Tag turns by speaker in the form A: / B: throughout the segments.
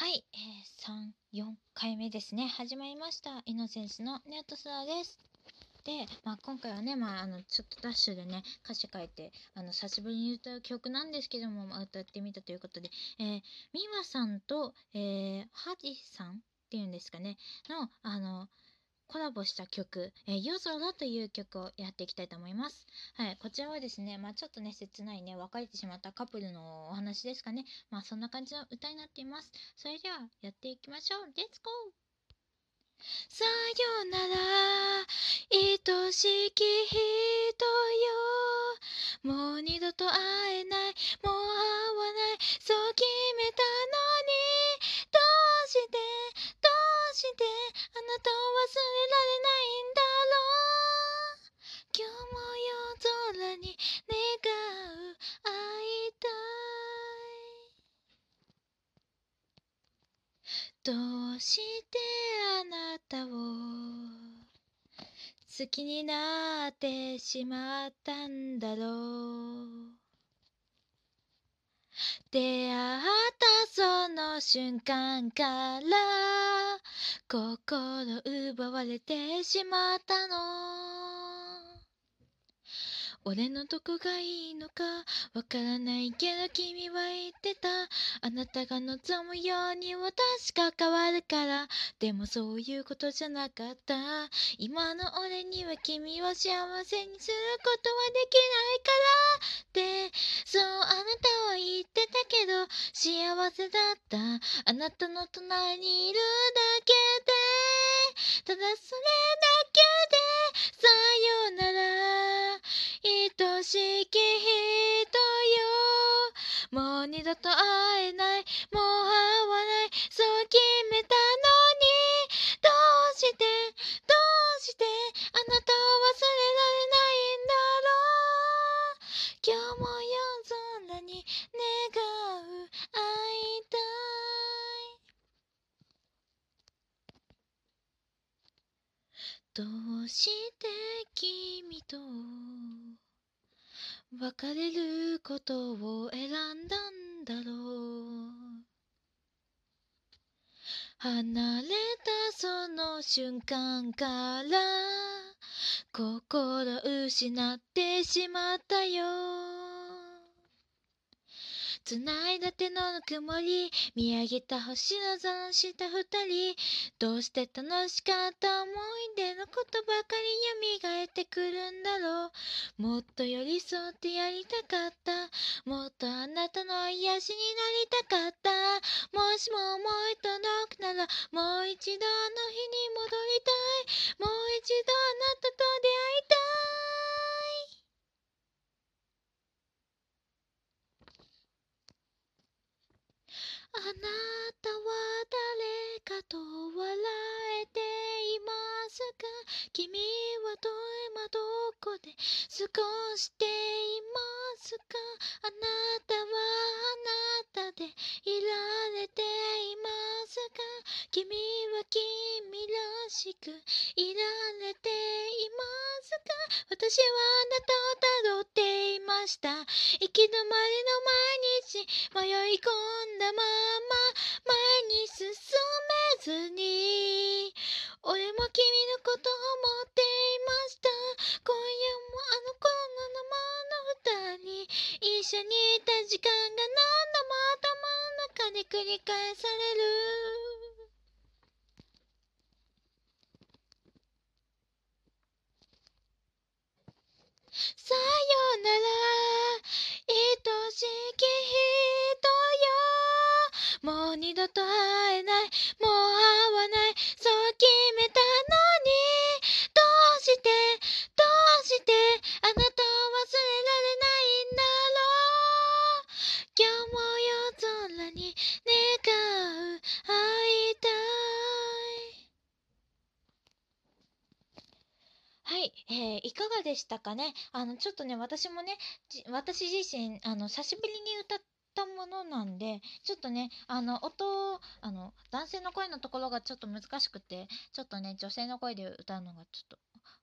A: はい、えー、3、4回目ですね。始まりました。イノセンスのネットスラです。で、まあ、今回はね、まあ、あの、ちょっとダッシュでね、歌詞書いて、あの、久しぶりに歌う曲なんですけども、まあ、歌ってみたということで、えー、ミワさんと、えー、ハディさんっていうんですかね、の、あの、コラボした曲、えー、夜空という曲をやっていきたいと思います。はい、こちらはですね、まあちょっとね、切ないね、別れてしまったカップルのお話ですかね。まあそんな感じの歌になっています。それでは、やっていきましょう。レッツゴーさよなら、愛しき人よ。もう二度と会えない、もう会わない、どうしてあなたを好きになってしまったんだろう。出会ったその瞬間から心奪われてしまったの俺のどこがいいのかわからないけど君は言ってた。あなたが望むように私が変わるから。でもそういうことじゃなかった。今の俺には君を幸せにすることはできないから。ってそうあなたは言ってたけど幸せだった。あなたの隣にいるだけで。ただそれだけ愛しき人よ。もう二度と会えない。もう会わない。そう決めたのに。どうして？どうして？あなたを忘れられないんだろう。今日も夜空に願う。会いたい。どうして君と別れることを選んだんだろう。離れたその瞬間から心失ってしまったよ。繋いだ手のぬくもり見上げた星の座の下二人。どうして楽しかった思い出のことばかり蘇ってくるんだろう。もっと寄り添ってやりたかった。もっとあなたの癒しになりたかった。もしも思い届くならもう一度あの日に戻りたい。もう一度あなた君はど今どこで過ごしていますか？あなたはあなたでいられていますか？君は君らしくいられていますか？私はあなたをたどっていました。行き止まりの毎日迷い込んだまま前に進めずに俺も君繰り返される。さよなら。愛しき人よ。もう二度と会えない。はい、えー、いかがでしたかね。あの、ちょっとね、私もね、私自身、あの、久しぶりに歌ったものなんで、ちょっとね、あの、音、あの、男性の声のところがちょっと難しくて、ちょっとね、女性の声で歌うのがちょっと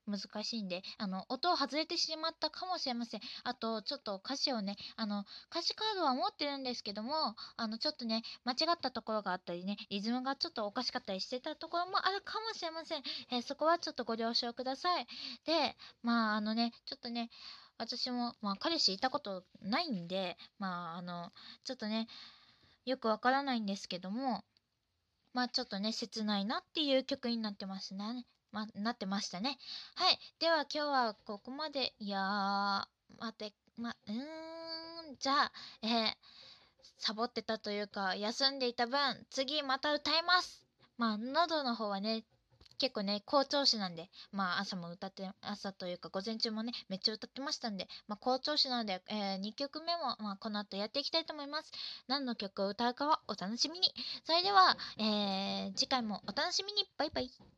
A: 難しいんで、あの、音を外れてしまったかもしれません。あと、ちょっと歌詞をね、あの、歌詞カードは持ってるんですけども、あの、ちょっとね、間違ったところがあったりね、リズムがちょっとおかしかったりしてたところもあるかもしれません。えー、そこはちょっとご了承ください。で、まあ、あのね、ちょっとね、私も、まあ、彼氏いたことないんで、まあ、あの、ちょっとね、よくわからないんですけども、まあちょっとね、切ないなっていう曲になってますね。ま、なってましたね。はい。では今日はここまで。いやー、待って、ま、うーん、じゃあ、えー、サボってたというか、休んでいた分、次また歌います。まあ、喉の方はね、結構ね、好調子なんで、まあ朝も歌って、朝というか午前中もね、めっちゃ歌ってましたんで、まあ好調子なので、えー、2曲目も、まあこの後やっていきたいと思います。何の曲を歌うかはお楽しみに。それでは、えー、次回もお楽しみに。バイバイ。